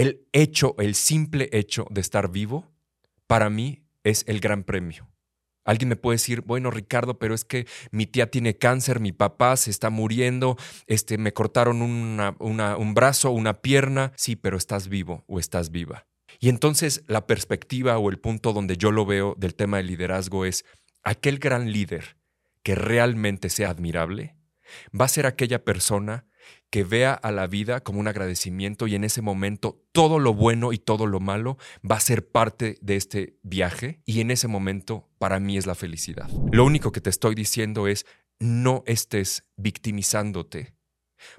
el hecho, el simple hecho de estar vivo, para mí es el gran premio. Alguien me puede decir, bueno, Ricardo, pero es que mi tía tiene cáncer, mi papá se está muriendo, este, me cortaron un brazo, una pierna. Sí, pero estás vivo o estás viva. Y entonces la perspectiva o el punto donde yo lo veo del tema del liderazgo es aquel gran líder que realmente sea admirable, va a ser aquella persona que vea a la vida como un agradecimiento y en ese momento todo lo bueno y todo lo malo va a ser parte de este viaje y en ese momento para mí es la felicidad. Lo único que te estoy diciendo es no estés victimizándote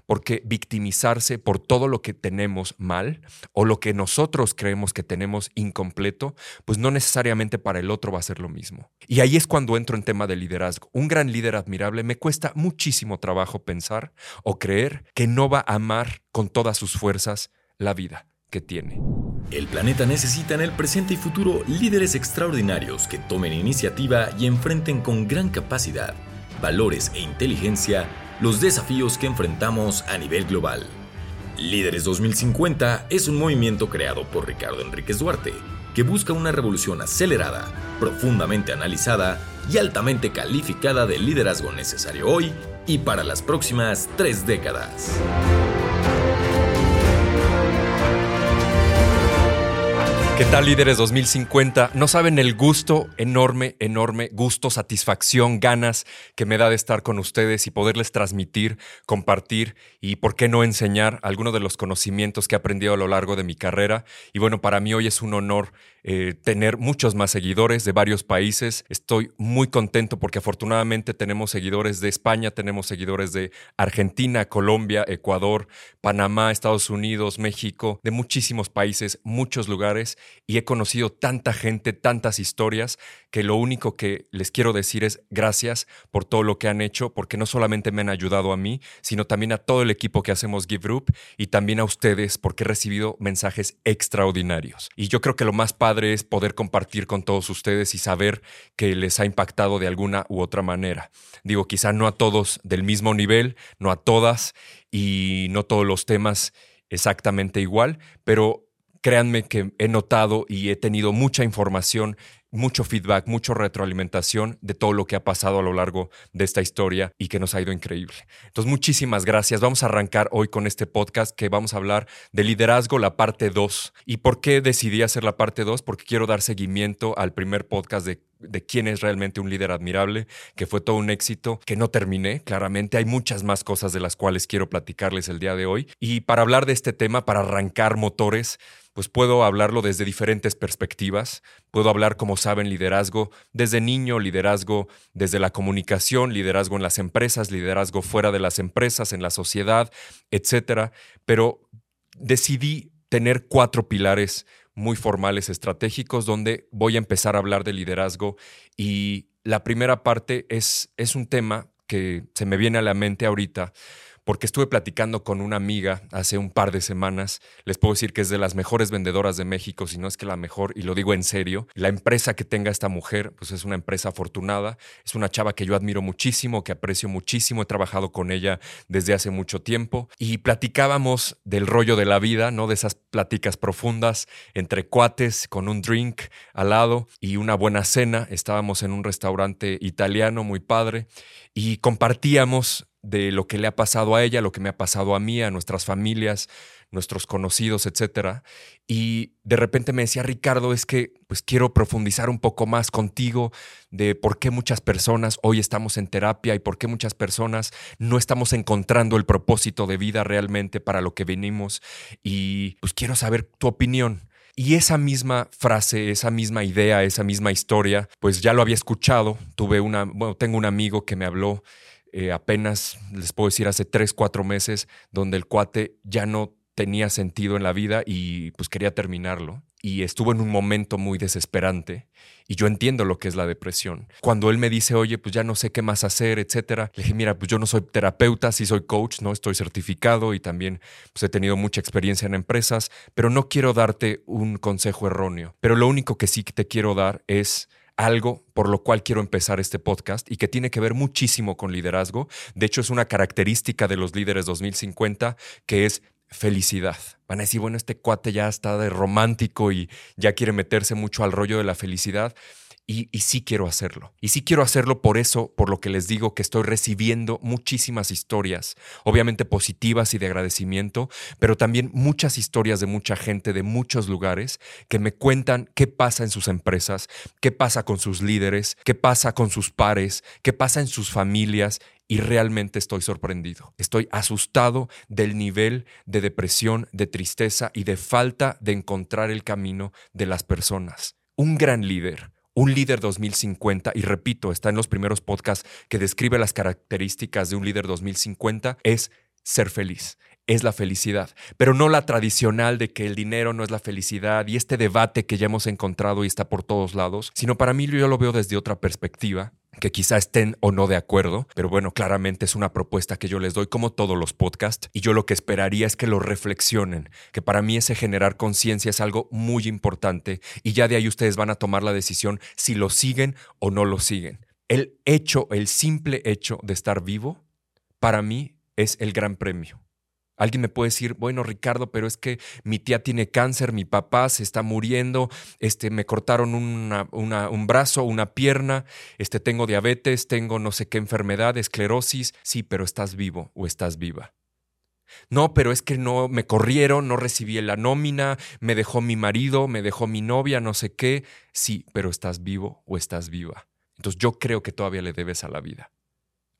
porque victimizarse por todo lo que tenemos mal o lo que nosotros creemos que tenemos incompleto, pues no necesariamente para el otro va a ser lo mismo. Y ahí es cuando entro en tema de liderazgo. Un gran líder admirable me cuesta muchísimo trabajo pensar o creer que no va a amar con todas sus fuerzas la vida que tiene. El planeta necesita en el presente y futuro líderes extraordinarios que tomen iniciativa y enfrenten con gran capacidad, valores e inteligencia los desafíos que enfrentamos a nivel global. Líderes 2050 es un movimiento creado por Ricardo Enríquez Duarte que busca una revolución acelerada, profundamente analizada y altamente calificada de liderazgo necesario hoy y para las próximas tres décadas. ¿Qué tal líderes 2050? No saben el gusto, enorme, enorme gusto, satisfacción, ganas que me da de estar con ustedes y poderles transmitir, compartir y, por qué no, enseñar algunos de los conocimientos que he aprendido a lo largo de mi carrera. Y bueno, para mí hoy es un honor eh, tener muchos más seguidores de varios países. Estoy muy contento porque afortunadamente tenemos seguidores de España, tenemos seguidores de Argentina, Colombia, Ecuador, Panamá, Estados Unidos, México, de muchísimos países, muchos lugares y he conocido tanta gente, tantas historias, que lo único que les quiero decir es gracias por todo lo que han hecho, porque no solamente me han ayudado a mí, sino también a todo el equipo que hacemos Give Group y también a ustedes porque he recibido mensajes extraordinarios. Y yo creo que lo más padre es poder compartir con todos ustedes y saber que les ha impactado de alguna u otra manera. Digo, quizá no a todos del mismo nivel, no a todas y no todos los temas exactamente igual, pero créanme que he notado y he tenido mucha información mucho feedback, mucha retroalimentación de todo lo que ha pasado a lo largo de esta historia y que nos ha ido increíble. Entonces, muchísimas gracias. Vamos a arrancar hoy con este podcast que vamos a hablar de liderazgo, la parte 2. ¿Y por qué decidí hacer la parte 2? Porque quiero dar seguimiento al primer podcast de de quién es realmente un líder admirable, que fue todo un éxito, que no terminé, claramente. Hay muchas más cosas de las cuales quiero platicarles el día de hoy. Y para hablar de este tema, para arrancar motores, pues puedo hablarlo desde diferentes perspectivas. Puedo hablar, como saben, liderazgo desde niño, liderazgo desde la comunicación, liderazgo en las empresas, liderazgo fuera de las empresas, en la sociedad, etcétera. Pero decidí tener cuatro pilares muy formales estratégicos donde voy a empezar a hablar de liderazgo y la primera parte es, es un tema que se me viene a la mente ahorita porque estuve platicando con una amiga hace un par de semanas. Les puedo decir que es de las mejores vendedoras de México, si no es que la mejor, y lo digo en serio. La empresa que tenga esta mujer, pues es una empresa afortunada. Es una chava que yo admiro muchísimo, que aprecio muchísimo. He trabajado con ella desde hace mucho tiempo y platicábamos del rollo de la vida, ¿no? De esas pláticas profundas entre cuates con un drink al lado y una buena cena. Estábamos en un restaurante italiano muy padre y compartíamos de lo que le ha pasado a ella, lo que me ha pasado a mí, a nuestras familias, nuestros conocidos, etcétera. Y de repente me decía, Ricardo, es que pues quiero profundizar un poco más contigo de por qué muchas personas hoy estamos en terapia y por qué muchas personas no estamos encontrando el propósito de vida realmente para lo que venimos. Y pues quiero saber tu opinión. Y esa misma frase, esa misma idea, esa misma historia, pues ya lo había escuchado. Tuve una, bueno, tengo un amigo que me habló eh, apenas, les puedo decir, hace tres, cuatro meses, donde el cuate ya no tenía sentido en la vida y pues quería terminarlo. Y estuvo en un momento muy desesperante. Y yo entiendo lo que es la depresión. Cuando él me dice, oye, pues ya no sé qué más hacer, etcétera, le dije, mira, pues yo no soy terapeuta, sí soy coach, no estoy certificado y también pues, he tenido mucha experiencia en empresas, pero no quiero darte un consejo erróneo. Pero lo único que sí te quiero dar es algo por lo cual quiero empezar este podcast y que tiene que ver muchísimo con liderazgo. De hecho, es una característica de los líderes 2050 que es felicidad. Van a decir, bueno, este cuate ya está de romántico y ya quiere meterse mucho al rollo de la felicidad. Y, sí quiero hacerlo. Y sí quiero hacerlo por eso, por lo que les digo que estoy recibiendo muchísimas historias, obviamente positivas y de agradecimiento, pero también muchas historias de mucha gente de muchos lugares que me cuentan qué pasa en sus empresas, qué pasa con sus líderes, qué pasa con sus pares, qué pasa en sus familias y realmente estoy sorprendido. Estoy asustado del nivel de depresión, de tristeza y de falta de encontrar el camino de las personas. Un gran líder, un líder 2050, y repito, está en los primeros podcasts que describe las características de un líder 2050, es ser feliz, es la felicidad, pero no la tradicional de que el dinero no es la felicidad y este debate que ya hemos encontrado y está por todos lados, sino para mí yo lo veo desde otra perspectiva que quizá estén o no de acuerdo, pero bueno, claramente es una propuesta que yo les doy como todos los podcasts y yo lo que esperaría es que lo reflexionen, que para mí ese generar conciencia es algo muy importante y ya de ahí ustedes van a tomar la decisión si lo siguen o no lo siguen. El hecho, el simple hecho de estar vivo, para mí es el gran premio. Alguien me puede decir, bueno, Ricardo, pero es que mi tía tiene cáncer, mi papá se está muriendo, este, me cortaron un brazo, una pierna, este, tengo diabetes, tengo no sé qué enfermedad, esclerosis. Sí, pero estás vivo o estás viva. No, pero es que no me corrieron, no recibí la nómina, me dejó mi marido, me dejó mi novia, no sé qué. Sí, pero estás vivo o estás viva. Entonces yo creo que todavía le debes a la vida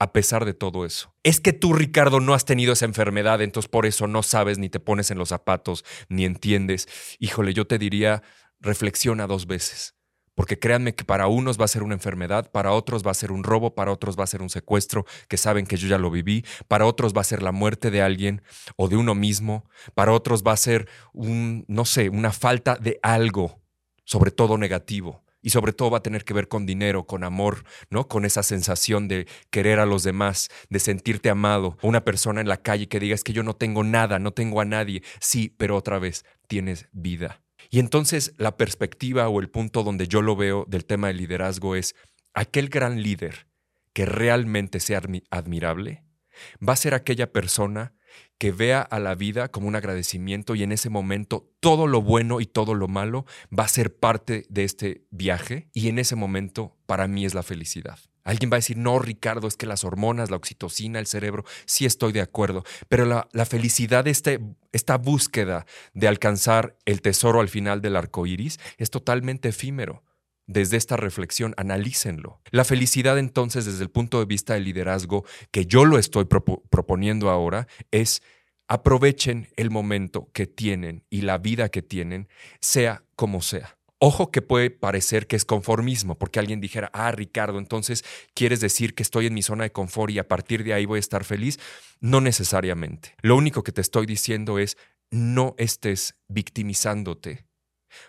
a pesar de todo eso. Es que tú, Ricardo, no has tenido esa enfermedad, entonces por eso no sabes ni te pones en los zapatos, ni entiendes. Híjole, yo te diría, reflexiona dos veces. Porque créanme que para unos va a ser una enfermedad, para otros va a ser un robo, para otros va a ser un secuestro, que saben que yo ya lo viví, para otros va a ser la muerte de alguien o de uno mismo, para otros va a ser un, no sé, una falta de algo, sobre todo negativo y sobre todo va a tener que ver con dinero, con amor, ¿no? Con esa sensación de querer a los demás, de sentirte amado. Una persona en la calle que diga es que yo no tengo nada, no tengo a nadie. Sí, pero otra vez, tienes vida. Y entonces la perspectiva o el punto donde yo lo veo del tema del liderazgo es aquel gran líder que realmente sea admirable, va a ser aquella persona que vea a la vida como un agradecimiento y en ese momento todo lo bueno y todo lo malo va a ser parte de este viaje y en ese momento para mí es la felicidad. Alguien va a decir, no, Ricardo, es que las hormonas, la oxitocina, el cerebro, sí estoy de acuerdo, pero la, felicidad, este, esta búsqueda de alcanzar el tesoro al final del arco iris, es totalmente efímero desde esta reflexión, analícenlo. La felicidad entonces desde el punto de vista del liderazgo, que yo lo estoy proponiendo ahora, es aprovechen el momento que tienen y la vida que tienen, sea como sea. Ojo que puede parecer que es conformismo, porque alguien dijera, ah, Ricardo, entonces quieres decir que estoy en mi zona de confort y a partir de ahí voy a estar feliz. No necesariamente. Lo único que te estoy diciendo es, no estés victimizándote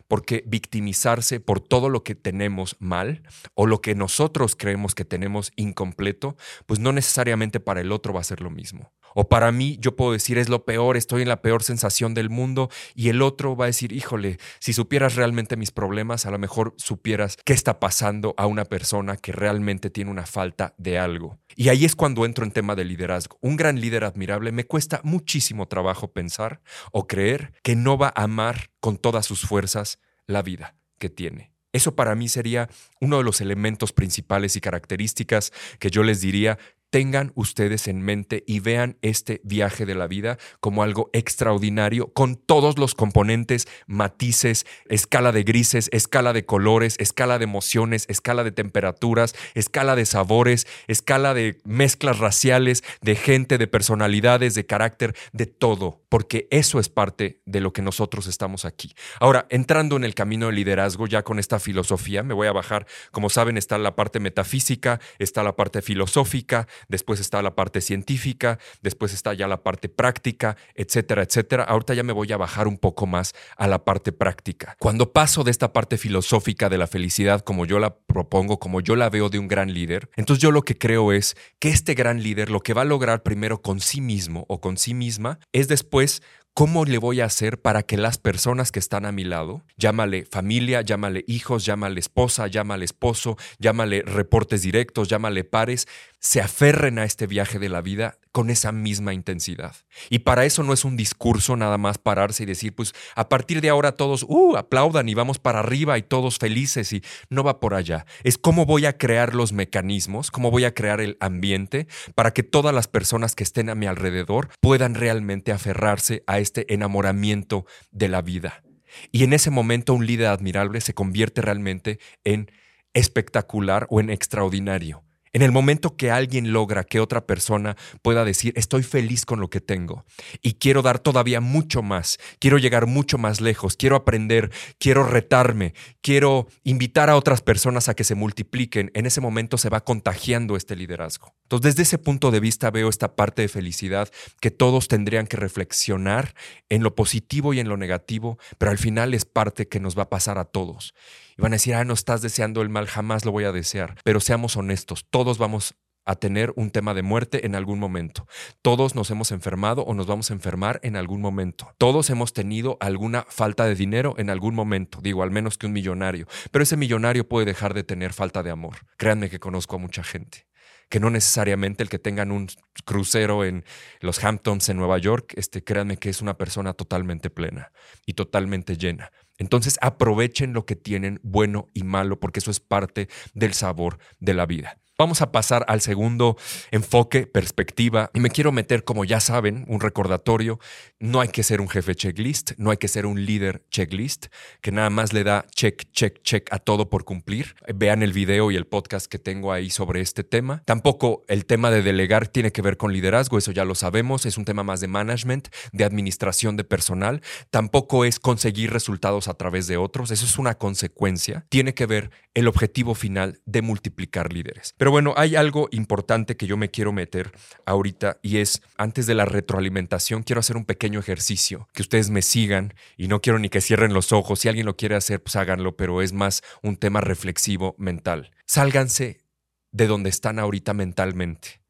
porque victimizarse por todo lo que tenemos mal o lo que nosotros creemos que tenemos incompleto, pues no necesariamente para el otro va a ser lo mismo. O para mí yo puedo decir es lo peor, estoy en la peor sensación del mundo y el otro va a decir, híjole, si supieras realmente mis problemas, a lo mejor supieras qué está pasando a una persona que realmente tiene una falta de algo. Y ahí es cuando entro en tema de liderazgo. Un gran líder admirable me cuesta muchísimo trabajo pensar o creer que no va a amar con todas sus fuerzas la vida que tiene. Eso para mí sería uno de los elementos principales y características que yo les diría tengan ustedes en mente y vean este viaje de la vida como algo extraordinario, con todos los componentes, matices, escala de grises, escala de colores, escala de emociones, escala de temperaturas, escala de sabores, escala de mezclas raciales, de gente, de personalidades, de carácter, de todo, porque eso es parte de lo que nosotros estamos aquí. Ahora, entrando en el camino del liderazgo, ya con esta filosofía, me voy a bajar, como saben, está la parte metafísica, está la parte filosófica, después está la parte científica, después está ya la parte práctica, etcétera, etcétera. Ahorita ya me voy a bajar un poco más a la parte práctica. Cuando paso de esta parte filosófica de la felicidad como yo la propongo, como yo la veo de un gran líder, entonces yo lo que creo es que este gran líder lo que va a lograr primero con sí mismo o con sí misma es después ¿Cómo le voy a hacer para que las personas que están a mi lado, llámale familia, llámale hijos, llámale esposa, llámale esposo, llámale reportes directos, llámale pares, se aferren a este viaje de la vida con esa misma intensidad. Y para eso no es un discurso nada más pararse y decir, pues a partir de ahora todos, uh, aplaudan y vamos para arriba y todos felices y no va por allá. Es cómo voy a crear los mecanismos, cómo voy a crear el ambiente para que todas las personas que estén a mi alrededor puedan realmente aferrarse a este enamoramiento de la vida. Y en ese momento un líder admirable se convierte realmente en espectacular o en extraordinario. En el momento que alguien logra que otra persona pueda decir, estoy feliz con lo que tengo y quiero dar todavía mucho más, quiero llegar mucho más lejos, quiero aprender, quiero retarme, quiero invitar a otras personas a que se multipliquen, en ese momento se va contagiando este liderazgo. Entonces, desde ese punto de vista veo esta parte de felicidad que todos tendrían que reflexionar en lo positivo y en lo negativo, pero al final es parte que nos va a pasar a todos. Y van a decir, ah, no estás deseando el mal, jamás lo voy a desear. Pero seamos honestos, todos vamos a tener un tema de muerte en algún momento. Todos nos hemos enfermado o nos vamos a enfermar en algún momento. Todos hemos tenido alguna falta de dinero en algún momento, digo, al menos que un millonario. Pero ese millonario puede dejar de tener falta de amor. Créanme que conozco a mucha gente que no necesariamente el que tengan un crucero en los Hamptons en Nueva York, este, créanme que es una persona totalmente plena y totalmente llena. Entonces aprovechen lo que tienen bueno y malo, porque eso es parte del sabor de la vida. Vamos a pasar al segundo enfoque, perspectiva, y me quiero meter, como ya saben, un recordatorio. No hay que ser un jefe checklist, no hay que ser un líder checklist, que nada más le da check, check, check a todo por cumplir. Vean el video y el podcast que tengo ahí sobre este tema. Tampoco el tema de delegar tiene que ver con liderazgo, eso ya lo sabemos, es un tema más de management, de administración de personal. Tampoco es conseguir resultados a través de otros, eso es una consecuencia. Tiene que ver el objetivo final de multiplicar líderes. Pero bueno, hay algo importante que yo me quiero meter ahorita y es, antes de la retroalimentación, quiero hacer un pequeño ejercicio, que ustedes me sigan y no quiero ni que cierren los ojos. Si alguien lo quiere hacer, pues háganlo, pero es más un tema reflexivo mental. Sálganse de donde están ahorita mentalmente.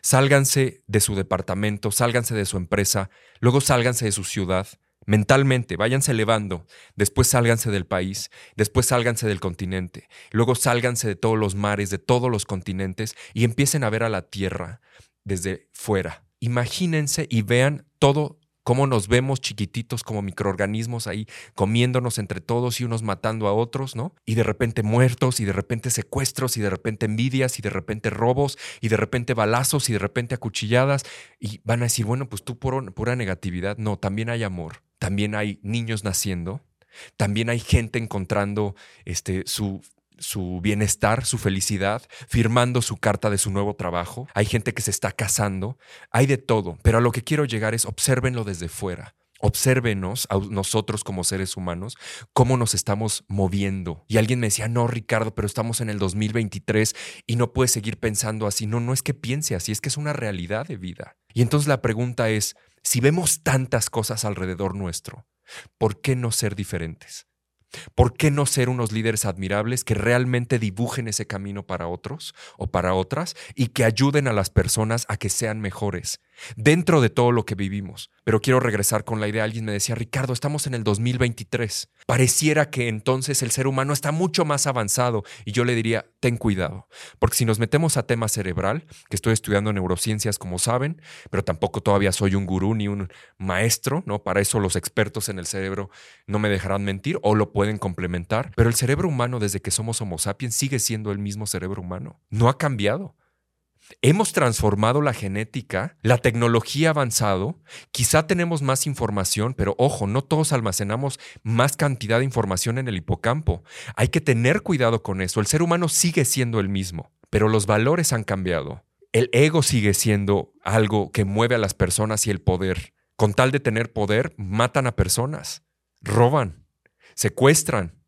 Sálganse de su departamento, sálganse de su empresa, luego sálganse de su ciudad mentalmente, váyanse elevando, después sálganse del país, después sálganse del continente, luego sálganse de todos los mares, de todos los continentes y empiecen a ver a la Tierra desde fuera. Imagínense y vean todo cómo nos vemos chiquititos como microorganismos ahí comiéndonos entre todos y unos matando a otros, ¿no? Y de repente muertos y de repente secuestros y de repente envidias y de repente robos y de repente balazos y de repente acuchilladas y van a decir, bueno, pues tú por pura negatividad, no, también hay amor también hay niños naciendo, también hay gente encontrando este, su, su bienestar, su felicidad, firmando su carta de su nuevo trabajo, hay gente que se está casando, hay de todo, pero a lo que quiero llegar es obsérvenlo desde fuera. Obsérvenos a nosotros como seres humanos, cómo nos estamos moviendo. Y alguien me decía, no, Ricardo, pero estamos en el 2023 y no puedes seguir pensando así. No, no es que piense así, es que es una realidad de vida. Y entonces la pregunta es, si vemos tantas cosas alrededor nuestro, ¿por qué no ser diferentes? ¿Por qué no ser unos líderes admirables que realmente dibujen ese camino para otros o para otras y que ayuden a las personas a que sean mejores dentro de todo lo que vivimos? Pero quiero regresar con la idea. Alguien me decía, Ricardo, estamos en el 2023. Pareciera que entonces el ser humano está mucho más avanzado. Y yo le diría, ten cuidado. Porque si nos metemos a tema cerebral, que estoy estudiando neurociencias, como saben, pero tampoco todavía soy un gurú ni un maestro, ¿no? Para eso los expertos en el cerebro no me dejarán mentir o lo pueden complementar. Pero el cerebro humano, desde que somos Homo sapiens, sigue siendo el mismo cerebro humano. No ha cambiado. Hemos transformado la genética, la tecnología ha avanzado, quizá tenemos más información, pero ojo, no todos almacenamos más cantidad de información en el hipocampo. Hay que tener cuidado con eso. El ser humano sigue siendo el mismo, pero los valores han cambiado. El ego sigue siendo algo que mueve a las personas y el poder. Con tal de tener poder, matan a personas, roban, secuestran,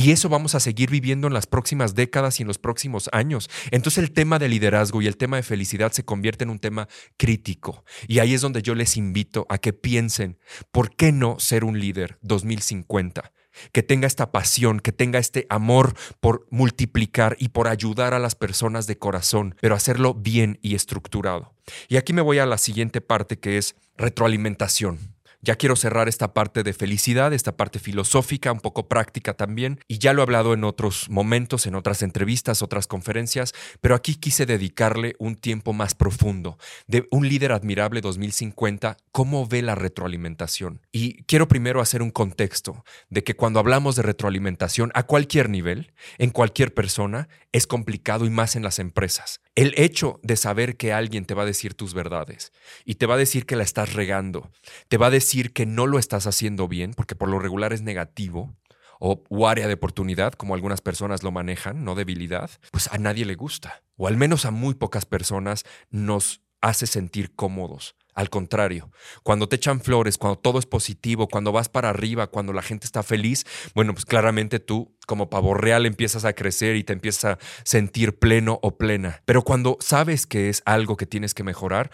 y eso vamos a seguir viviendo en las próximas décadas y en los próximos años. Entonces el tema de liderazgo y el tema de felicidad se convierte en un tema crítico. Y ahí es donde yo les invito a que piensen, ¿por qué no ser un líder 2050? Que tenga esta pasión, que tenga este amor por multiplicar y por ayudar a las personas de corazón, pero hacerlo bien y estructurado. Y aquí me voy a la siguiente parte que es retroalimentación. Ya quiero cerrar esta parte de felicidad, esta parte filosófica, un poco práctica también, y ya lo he hablado en otros momentos, en otras entrevistas, otras conferencias, pero aquí quise dedicarle un tiempo más profundo de un líder admirable 2050, cómo ve la retroalimentación. Y quiero primero hacer un contexto de que cuando hablamos de retroalimentación a cualquier nivel, en cualquier persona, es complicado y más en las empresas. El hecho de saber que alguien te va a decir tus verdades y te va a decir que la estás regando, te va a decir que no lo estás haciendo bien, porque por lo regular es negativo, o, área de oportunidad, como algunas personas lo manejan, no debilidad, pues a nadie le gusta. O al menos a muy pocas personas nos hace sentir cómodos. Al contrario, cuando te echan flores, cuando todo es positivo, cuando vas para arriba, cuando la gente está feliz, bueno, pues claramente tú como pavo real empiezas a crecer y te empiezas a sentir pleno o plena. Pero cuando sabes que es algo que tienes que mejorar,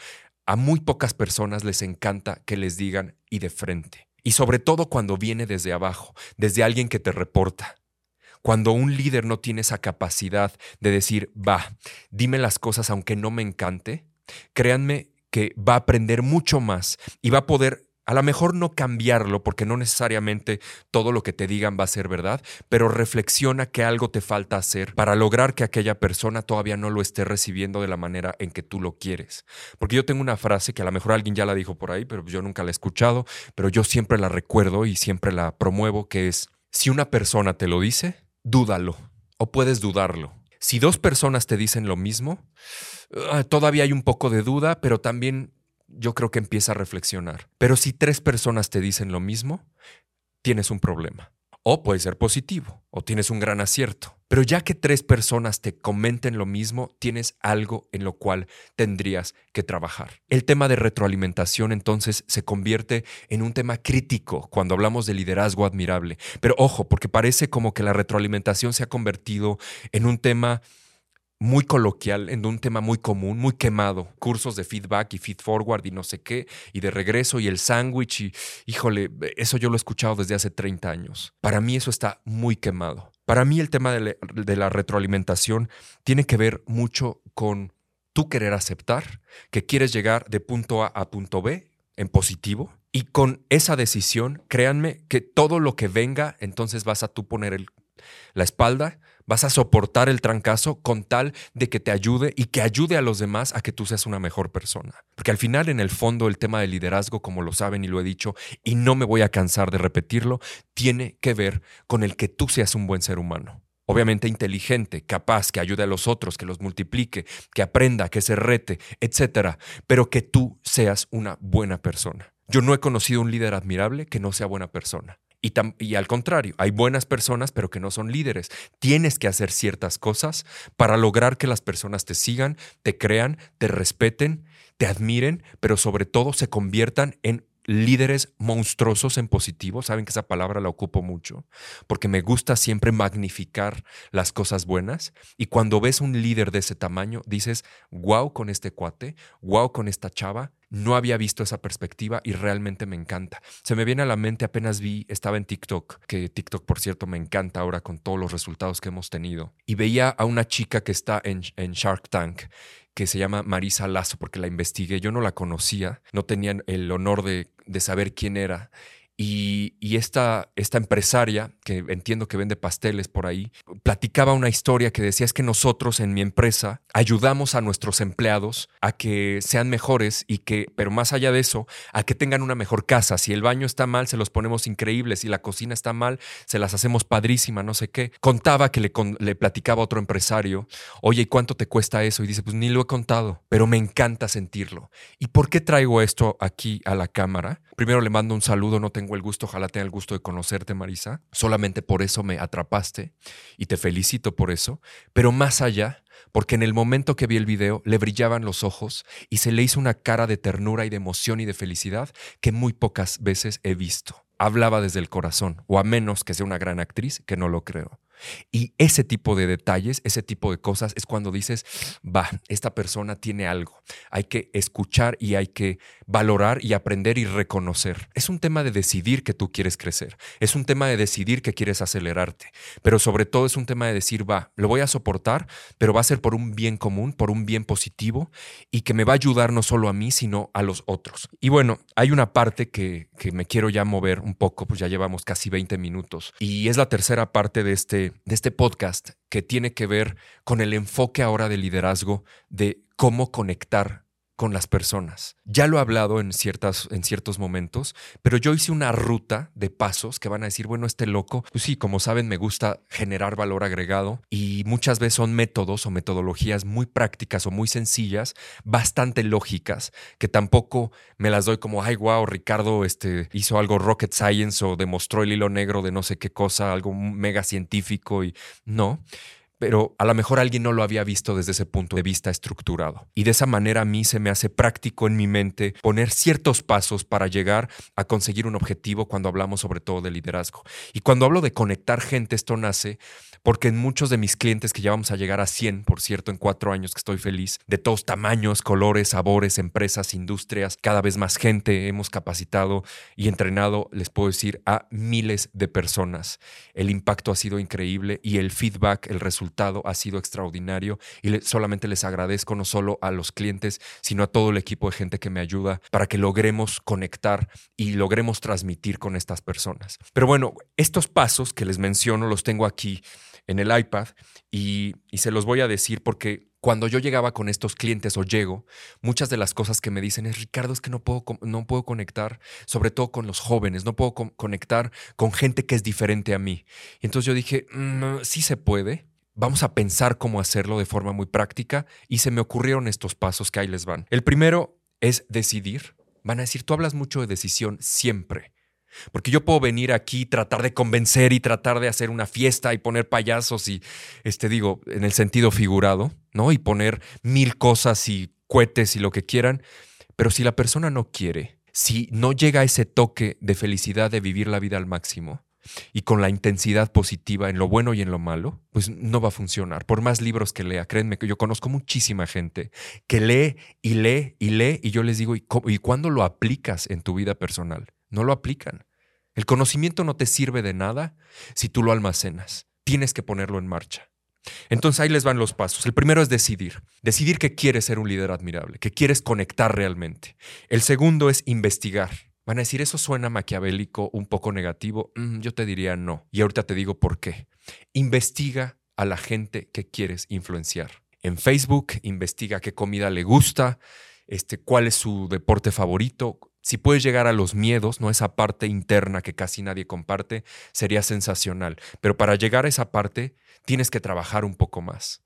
a muy pocas personas les encanta que les digan y de frente. Y sobre todo cuando viene desde abajo, desde alguien que te reporta. Cuando un líder no tiene esa capacidad de decir, va, dime las cosas aunque no me encante, créanme que va a aprender mucho más y va a poder a lo mejor no cambiarlo, porque no necesariamente todo lo que te digan va a ser verdad, pero reflexiona que algo te falta hacer para lograr que aquella persona todavía no lo esté recibiendo de la manera en que tú lo quieres. Porque yo tengo una frase que a lo mejor alguien ya la dijo por ahí, pero yo nunca la he escuchado, pero yo siempre la recuerdo y siempre la promuevo, que es, si una persona te lo dice, dúdalo o puedes dudarlo. Si dos personas te dicen lo mismo, ah, todavía hay un poco de duda, pero también yo creo que empieza a reflexionar. Pero si tres personas te dicen lo mismo, tienes un problema. O puede ser positivo, o tienes un gran acierto. Pero ya que tres personas te comenten lo mismo, tienes algo en lo cual tendrías que trabajar. El tema de retroalimentación entonces se convierte en un tema crítico cuando hablamos de liderazgo admirable. Pero ojo, porque parece como que la retroalimentación se ha convertido en un tema muy coloquial, en un tema muy común, muy quemado. Cursos de feedback y feed forward y no sé qué, y de regreso y el sándwich y, híjole, eso yo lo he escuchado desde hace 30 años. Para mí eso está muy quemado. Para mí el tema de, la retroalimentación tiene que ver mucho con tú querer aceptar que quieres llegar de punto A a punto B en positivo. Y con esa decisión, créanme que todo lo que venga, entonces vas a tú poner la espalda Vas a soportar el trancazo con tal de que te ayude y que ayude a los demás a que tú seas una mejor persona. Porque al final, en el fondo, el tema del liderazgo, como lo saben y lo he dicho, y no me voy a cansar de repetirlo, tiene que ver con el que tú seas un buen ser humano. Obviamente inteligente, capaz, que ayude a los otros, que los multiplique, que aprenda, que se rete, etcétera, pero que tú seas una buena persona. Yo no he conocido un líder admirable que no sea buena persona. Y, al contrario, hay buenas personas pero que no son líderes. Tienes que hacer ciertas cosas para lograr que las personas te sigan, te crean, te respeten, te admiren, pero sobre todo se conviertan en líderes monstruosos en positivo. Saben que esa palabra la ocupo mucho porque me gusta siempre magnificar las cosas buenas. Y cuando ves un líder de ese tamaño, dices, wow con este cuate, wow con esta chava. No había visto esa perspectiva y realmente me encanta. Se me viene a la mente apenas vi, estaba en TikTok, que TikTok por cierto me encanta ahora con todos los resultados que hemos tenido. Y veía a una chica que está en, en Shark Tank que se llama Marisa Lazo, porque la investigué, yo no la conocía, no tenía el honor de, de saber quién era. Y, esta, esta, empresaria, que entiendo que vende pasteles por ahí, platicaba una historia que decía es que nosotros en mi empresa ayudamos a nuestros empleados a que sean mejores y que, pero más allá de eso, a que tengan una mejor casa. Si el baño está mal, se los ponemos increíbles. Si la cocina está mal, se las hacemos padrísima, no sé qué. Contaba que le, le platicaba a otro empresario, oye, ¿y cuánto te cuesta eso? Y dice, pues ni lo he contado, pero me encanta sentirlo. ¿Y por qué traigo esto aquí a la cámara? Primero le mando un saludo, no tengo el gusto, ojalá tenga el gusto de conocerte, Marisa. Solamente por eso me atrapaste y te felicito por eso. Pero más allá, porque en el momento que vi el video le brillaban los ojos y se le hizo una cara de ternura y de emoción y de felicidad que muy pocas veces he visto. Hablaba desde el corazón, o a menos que sea una gran actriz, que no lo creo. Y ese tipo de detalles, ese tipo de cosas es cuando dices, va, esta persona tiene algo. Hay que escuchar y hay que valorar y aprender y reconocer. Es un tema de decidir que tú quieres crecer. Es un tema de decidir que quieres acelerarte. Pero sobre todo es un tema de decir, va, lo voy a soportar, pero va a ser por un bien común, por un bien positivo y que me va a ayudar no solo a mí, sino a los otros. Y bueno, hay una parte que, que me quiero ya mover un poco, pues ya llevamos casi 20 minutos. Y es la tercera parte de este de este podcast que tiene que ver con el enfoque ahora de liderazgo de cómo conectar con las personas. Ya lo he hablado en, ciertas, en ciertos momentos, pero yo hice una ruta de pasos que van a decir, bueno, este loco, pues sí, como saben, me gusta generar valor agregado y muchas veces son métodos o metodologías muy prácticas o muy sencillas, bastante lógicas, que tampoco me las doy como, ay, wow, Ricardo este, hizo algo rocket science o demostró el hilo negro de no sé qué cosa, algo mega científico y no pero a lo mejor alguien no lo había visto desde ese punto de vista estructurado. Y de esa manera a mí se me hace práctico en mi mente poner ciertos pasos para llegar a conseguir un objetivo cuando hablamos sobre todo de liderazgo. Y cuando hablo de conectar gente, esto nace porque en muchos de mis clientes que ya vamos a llegar a 100, por cierto, en cuatro años que estoy feliz, de todos tamaños, colores, sabores, empresas, industrias, cada vez más gente hemos capacitado y entrenado, les puedo decir, a miles de personas. El impacto ha sido increíble y el feedback, el resultado ha sido extraordinario y solamente les agradezco no solo a los clientes, sino a todo el equipo de gente que me ayuda para que logremos conectar y logremos transmitir con estas personas. Pero bueno, estos pasos que les menciono los tengo aquí en el iPad y, se los voy a decir porque cuando yo llegaba con estos clientes o llego, muchas de las cosas que me dicen es, Ricardo, es que no puedo, no puedo conectar, sobre todo con los jóvenes, no puedo conectar con gente que es diferente a mí. Y entonces yo dije, mm, sí se puede, vamos a pensar cómo hacerlo de forma muy práctica y se me ocurrieron estos pasos que ahí les van. El primero es decidir. Van a decir, tú hablas mucho de decisión siempre. Porque yo puedo venir aquí, tratar de convencer y tratar de hacer una fiesta y poner payasos y, este, digo, en el sentido figurado, ¿no? Y poner mil cosas y cohetes y lo que quieran. Pero si la persona no quiere, si no llega a ese toque de felicidad de vivir la vida al máximo y con la intensidad positiva en lo bueno y en lo malo, pues no va a funcionar. Por más libros que lea, créanme que yo conozco muchísima gente que lee y lee y lee y yo les digo, ¿y, ¿y cuándo lo aplicas en tu vida personal? No lo aplican. El conocimiento no te sirve de nada si tú lo almacenas. Tienes que ponerlo en marcha. Entonces ahí les van los pasos. El primero es decidir. Decidir que quieres ser un líder admirable, que quieres conectar realmente. El segundo es investigar. Van a decir, eso suena maquiavélico, un poco negativo. Mm, yo te diría no. Y ahorita te digo por qué. Investiga a la gente que quieres influenciar. En Facebook, investiga qué comida le gusta, este, cuál es su deporte favorito, si puedes llegar a los miedos, ¿no? Esa parte interna que casi nadie comparte, sería sensacional. Pero para llegar a esa parte, tienes que trabajar un poco más.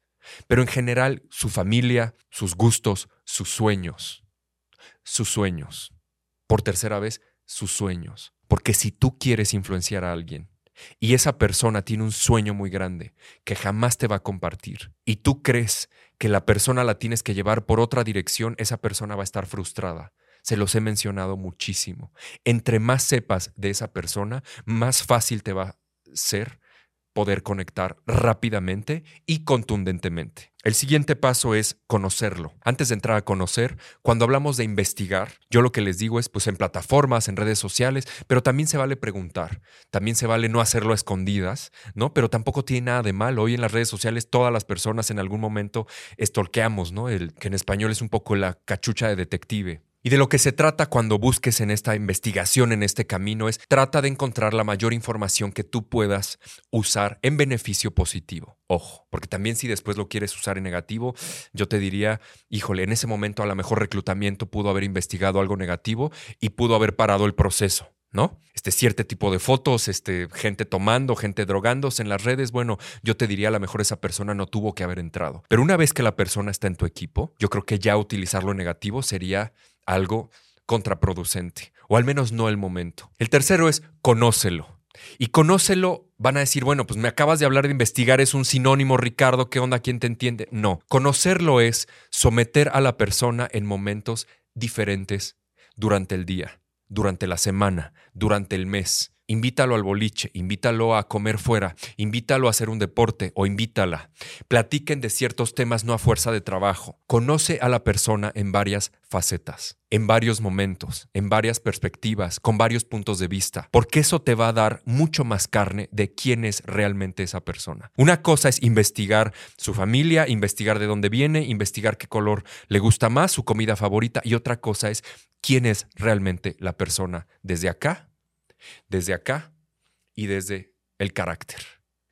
Pero en general, su familia, sus gustos, sus sueños. Sus sueños. Por tercera vez, sus sueños. Porque si tú quieres influenciar a alguien y esa persona tiene un sueño muy grande que jamás te va a compartir y tú crees que la persona la tienes que llevar por otra dirección, esa persona va a estar frustrada se los he mencionado muchísimo. Entre más sepas de esa persona, más fácil te va a ser poder conectar rápidamente y contundentemente. El siguiente paso es conocerlo. Antes de entrar a conocer, cuando hablamos de investigar, yo lo que les digo es pues en plataformas, en redes sociales, pero también se vale preguntar, también se vale no hacerlo a escondidas, ¿no? Pero tampoco tiene nada de mal. Hoy en las redes sociales todas las personas en algún momento estorqueamos, ¿no? El que en español es un poco la cachucha de detective. Y de lo que se trata cuando busques en esta investigación, en este camino, es trata de encontrar la mayor información que tú puedas usar en beneficio positivo. Ojo, porque también si después lo quieres usar en negativo, yo te diría, híjole, en ese momento a lo mejor reclutamiento pudo haber investigado algo negativo y pudo haber parado el proceso. ¿no? Este cierto tipo de fotos, este, gente tomando, gente drogándose en las redes, bueno, yo te diría a lo mejor esa persona no tuvo que haber entrado. Pero una vez que la persona está en tu equipo, yo creo que ya utilizarlo negativo sería algo contraproducente, o al menos no el momento. El tercero es conócelo. Y conócelo, van a decir, bueno, pues me acabas de hablar de investigar, es un sinónimo, Ricardo, ¿qué onda? ¿Quién te entiende? No, conocerlo es someter a la persona en momentos diferentes durante el día, durante la semana, durante el mes invítalo al boliche, invítalo a comer fuera, invítalo a hacer un deporte o invítala. Platiquen de ciertos temas no a fuerza de trabajo. Conoce a la persona en varias facetas, en varios momentos, en varias perspectivas, con varios puntos de vista, porque eso te va a dar mucho más carne de quién es realmente esa persona. Una cosa es investigar su familia, investigar de dónde viene, investigar qué color le gusta más, su comida favorita, y otra cosa es quién es realmente la persona desde acá, desde acá y desde el carácter,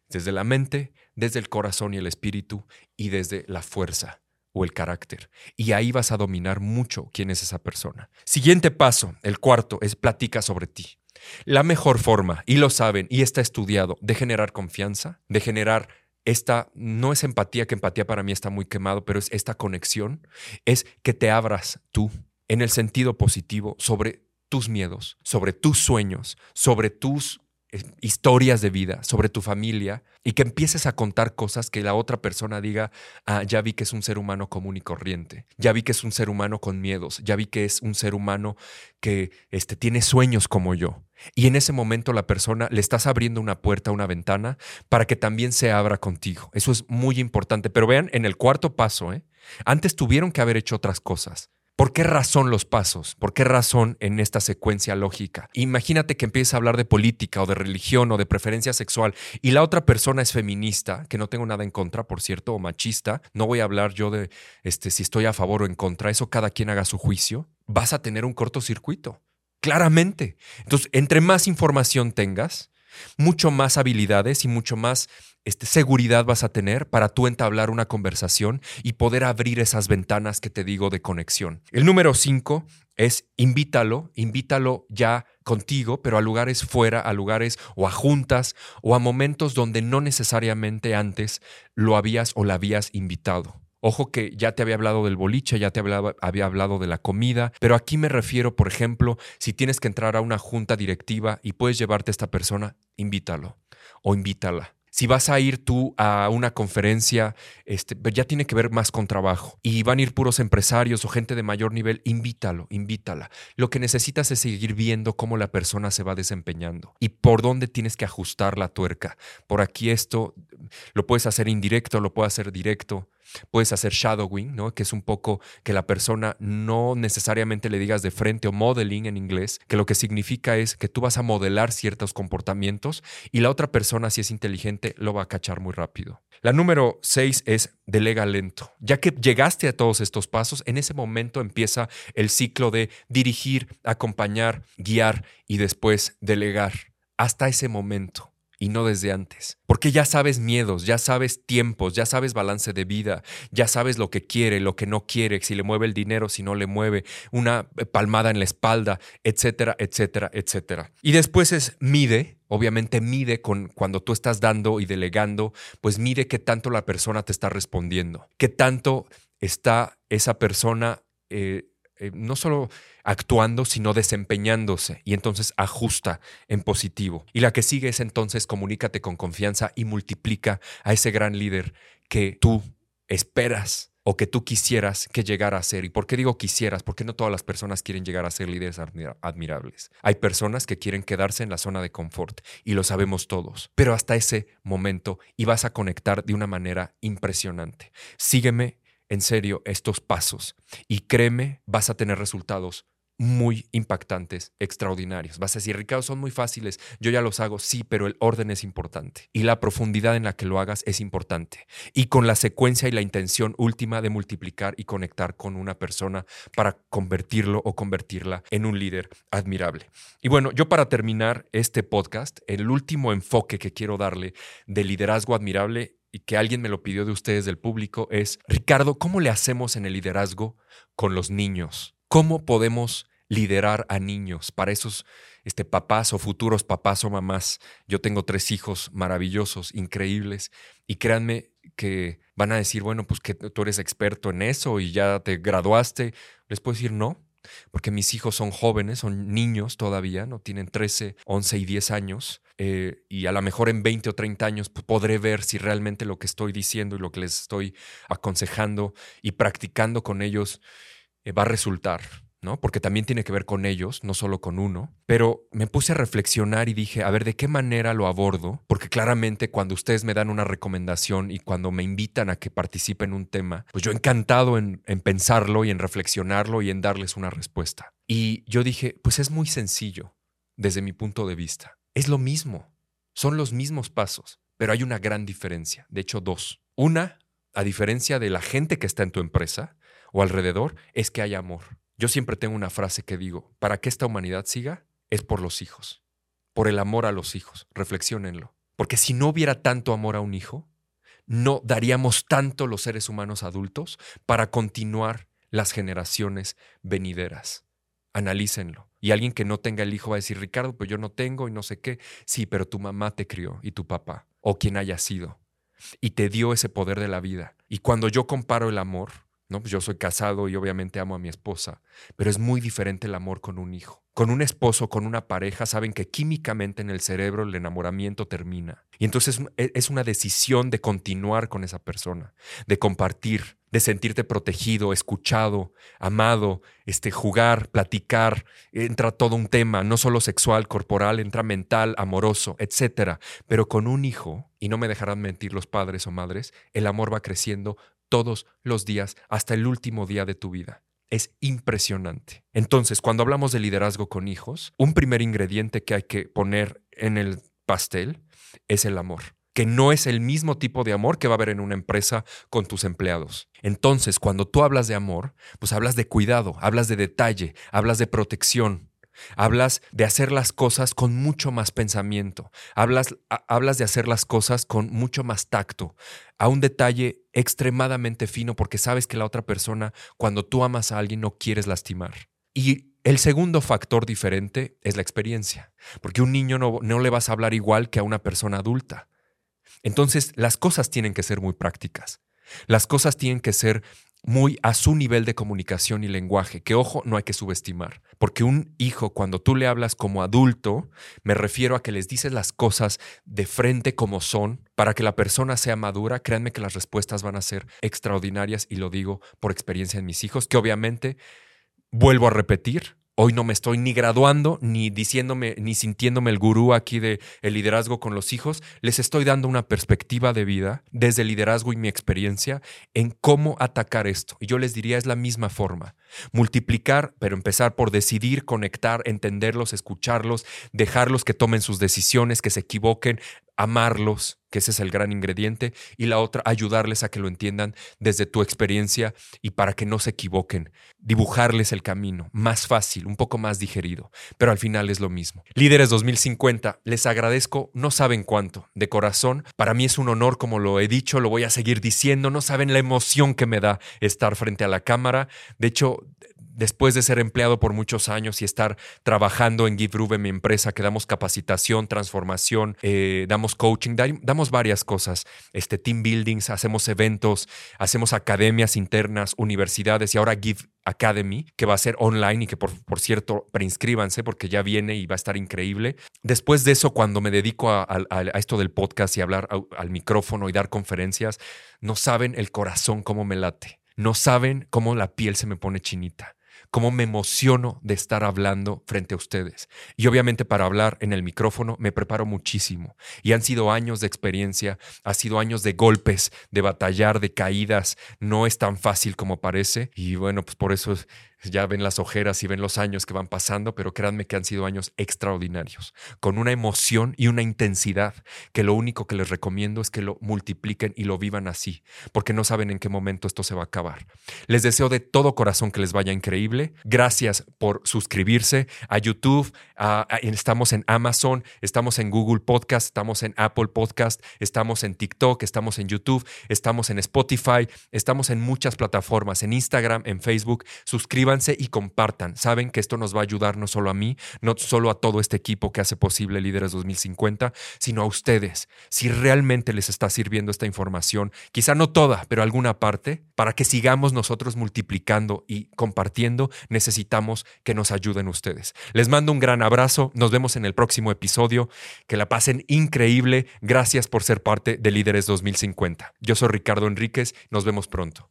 desde la mente, desde el corazón y el espíritu y desde la fuerza o el carácter. Y ahí vas a dominar mucho quién es esa persona. Siguiente paso, el cuarto, es platica sobre ti. La mejor forma, y lo saben, y está estudiado, de generar confianza, de generar esta, no es empatía, que empatía para mí está muy quemado, pero es esta conexión, es que te abras tú en el sentido positivo sobre tus miedos, sobre tus sueños, sobre tus eh, historias de vida, sobre tu familia y que empieces a contar cosas que la otra persona diga, ah, ya vi que es un ser humano común y corriente, ya vi que es un ser humano con miedos, ya vi que es un ser humano que este, tiene sueños como yo. Y en ese momento la persona le estás abriendo una puerta, una ventana, para que también se abra contigo. Eso es muy importante. Pero vean, en el cuarto paso, ¿eh? antes tuvieron que haber hecho otras cosas. ¿Por qué razón los pasos? ¿Por qué razón en esta secuencia lógica? Imagínate que empiezas a hablar de política o de religión o de preferencia sexual y la otra persona es feminista, que no tengo nada en contra, por cierto, o machista. No voy a hablar yo de este, si estoy a favor o en contra, eso cada quien haga su juicio. Vas a tener un cortocircuito, claramente. Entonces, entre más información tengas, mucho más habilidades y mucho más este, seguridad vas a tener para tú entablar una conversación y poder abrir esas ventanas que te digo de conexión. El número cinco es invítalo, invítalo ya contigo, pero a lugares fuera, a lugares o a juntas o a momentos donde no necesariamente antes lo habías o la habías invitado. Ojo que ya te había hablado del boliche, ya te había hablado de la comida, pero aquí me refiero, por ejemplo, si tienes que entrar a una junta directiva y puedes llevarte a esta persona, invítalo o invítala. Si vas a ir tú a una conferencia, este, ya tiene que ver más con trabajo y van a ir puros empresarios o gente de mayor nivel, invítalo, invítala. Lo que necesitas es seguir viendo cómo la persona se va desempeñando y por dónde tienes que ajustar la tuerca. Por aquí esto lo puedes hacer indirecto, lo puedes hacer directo. Puedes hacer shadowing, ¿no? que es un poco que la persona no necesariamente le digas de frente o modeling en inglés, que lo que significa es que tú vas a modelar ciertos comportamientos y la otra persona, si es inteligente, lo va a cachar muy rápido. La número seis es delega lento. Ya que llegaste a todos estos pasos, en ese momento empieza el ciclo de dirigir, acompañar, guiar y después delegar. Hasta ese momento y no desde antes. Porque ya sabes miedos, ya sabes tiempos, ya sabes balance de vida, ya sabes lo que quiere, lo que no quiere, si le mueve el dinero, si no le mueve, una palmada en la espalda, etcétera, etcétera, etcétera. Y después es mide, obviamente mide con cuando tú estás dando y delegando, pues mide qué tanto la persona te está respondiendo, qué tanto está esa persona eh, eh, no solo actuando, sino desempeñándose y entonces ajusta en positivo. Y la que sigue es entonces comunícate con confianza y multiplica a ese gran líder que tú esperas o que tú quisieras que llegara a ser. ¿Y por qué digo quisieras? Porque no todas las personas quieren llegar a ser líderes admirables. Hay personas que quieren quedarse en la zona de confort y lo sabemos todos. Pero hasta ese momento y vas a conectar de una manera impresionante. Sígueme en serio estos pasos y créeme, vas a tener resultados muy impactantes, extraordinarios. Vas a decir, Ricardo, son muy fáciles, yo ya los hago, sí, pero el orden es importante y la profundidad en la que lo hagas es importante. Y con la secuencia y la intención última de multiplicar y conectar con una persona para convertirlo o convertirla en un líder admirable. Y bueno, yo para terminar este podcast, el último enfoque que quiero darle de liderazgo admirable y que alguien me lo pidió de ustedes del público es, Ricardo, ¿cómo le hacemos en el liderazgo con los niños? ¿Cómo podemos liderar a niños para esos este, papás o futuros papás o mamás? Yo tengo tres hijos maravillosos, increíbles, y créanme que van a decir, bueno, pues que tú eres experto en eso y ya te graduaste. Les puedo decir, no, porque mis hijos son jóvenes, son niños todavía, no tienen 13, 11 y 10 años, eh, y a lo mejor en 20 o 30 años podré ver si realmente lo que estoy diciendo y lo que les estoy aconsejando y practicando con ellos eh, va a resultar. ¿No? Porque también tiene que ver con ellos, no solo con uno. Pero me puse a reflexionar y dije, a ver, ¿de qué manera lo abordo? Porque claramente cuando ustedes me dan una recomendación y cuando me invitan a que participe en un tema, pues yo encantado en, en pensarlo y en reflexionarlo y en darles una respuesta. Y yo dije, pues es muy sencillo desde mi punto de vista. Es lo mismo, son los mismos pasos, pero hay una gran diferencia, de hecho dos. Una, a diferencia de la gente que está en tu empresa o alrededor, es que hay amor. Yo siempre tengo una frase que digo, para que esta humanidad siga, es por los hijos, por el amor a los hijos. Reflexionenlo. Porque si no hubiera tanto amor a un hijo, no daríamos tanto los seres humanos adultos para continuar las generaciones venideras. Analícenlo. Y alguien que no tenga el hijo va a decir, Ricardo, pues yo no tengo y no sé qué. Sí, pero tu mamá te crió y tu papá, o quien haya sido, y te dio ese poder de la vida. Y cuando yo comparo el amor, ¿no? Pues yo soy casado y obviamente amo a mi esposa, pero es muy diferente el amor con un hijo. Con un esposo, con una pareja, saben que químicamente en el cerebro el enamoramiento termina. Y entonces e, es una decisión de continuar con esa persona, de compartir, de sentirte protegido, escuchado, amado, este, jugar, platicar, entra todo un tema, no solo sexual, corporal, entra mental, amoroso, etc. Pero con un hijo, y no me dejarán mentir los padres o madres, el amor va creciendo todos los días hasta el último día de tu vida. Es impresionante. Entonces, cuando hablamos de liderazgo con hijos, un primer ingrediente que hay que poner en el pastel es el amor que no es el mismo tipo de amor que va a haber en una empresa con tus empleados. Entonces, cuando tú hablas de amor, pues hablas de cuidado, hablas de detalle, hablas de protección, Hablas de hacer las cosas con mucho más pensamiento. Hablas, hablas de hacer las cosas con mucho más tacto, a un detalle extremadamente fino porque sabes que la otra persona, cuando tú amas a alguien, no quieres lastimar. Y el segundo factor diferente es la experiencia, porque un niño no, no le vas a hablar igual que a una persona adulta. Entonces, las cosas tienen que ser muy prácticas. Las cosas tienen que ser muy a su nivel de comunicación y lenguaje, que ojo, no hay que subestimar, porque un hijo cuando tú le hablas como adulto, me refiero a que les dices las cosas de frente como son, para que la persona sea madura, créanme que las respuestas van a ser extraordinarias y lo digo por experiencia en mis hijos, que obviamente, vuelvo a repetir, Hoy no me estoy ni graduando, ni diciéndome, ni sintiéndome el gurú aquí de el liderazgo con los hijos. Les estoy dando una perspectiva de vida desde el liderazgo y mi experiencia en cómo atacar esto. Y yo les diría es la misma forma. Multiplicar, pero empezar por decidir, conectar, entenderlos, escucharlos, dejarlos que tomen sus decisiones, que se equivoquen, amarlos, que ese es el gran ingrediente, y la otra, ayudarles a que lo entiendan desde tu experiencia y para que no se equivoquen, dibujarles el camino, más fácil, un poco más digerido, pero al final es lo mismo. Líderes 2050, les agradezco, no saben cuánto, de corazón, para mí es un honor, como lo he dicho, lo voy a seguir diciendo, no saben la emoción que me da estar frente a la cámara, de hecho, después de ser empleado por muchos años y estar trabajando en GiveRube, mi empresa, que damos capacitación, transformación, eh, damos coaching, damos varias cosas, este, team buildings, hacemos eventos, hacemos academias internas, universidades y ahora Give Academy, que va a ser online y que por cierto, preinscríbanse porque ya viene y va a estar increíble. Después de eso, cuando me dedico a, esto del podcast y hablar al micrófono y dar conferencias, no saben el corazón cómo me late. No saben cómo la piel se me pone chinita cómo me emociono de estar hablando frente a ustedes. Y obviamente para hablar en el micrófono me preparo muchísimo. Y han sido años de experiencia, ha sido años de golpes, de batallar, de caídas. No es tan fácil como parece. Y bueno, pues por eso ya ven las ojeras y ven los años que van pasando, pero créanme que han sido años extraordinarios, con una emoción y una intensidad que lo único que les recomiendo es que lo multipliquen y lo vivan así, porque no saben en qué momento esto se va a acabar. Les deseo de todo corazón que les vaya increíble. Gracias por suscribirse a YouTube. estamos en Amazon, estamos en Google Podcast, estamos en Apple Podcast, estamos en TikTok, estamos en YouTube, estamos en Spotify, estamos en muchas plataformas, en Instagram, en Facebook. Y compartan. Saben que esto nos va a ayudar no solo a mí, no solo a todo este equipo que hace posible Líderes 2050, sino a ustedes. Si realmente les está sirviendo esta información, quizá no toda, pero alguna parte, para que sigamos nosotros multiplicando y compartiendo, necesitamos que nos ayuden ustedes. Les mando un gran abrazo. Nos vemos en el próximo episodio. Que la pasen increíble. Gracias por ser parte de Líderes 2050. Yo soy Ricardo Enríquez. Nos vemos pronto.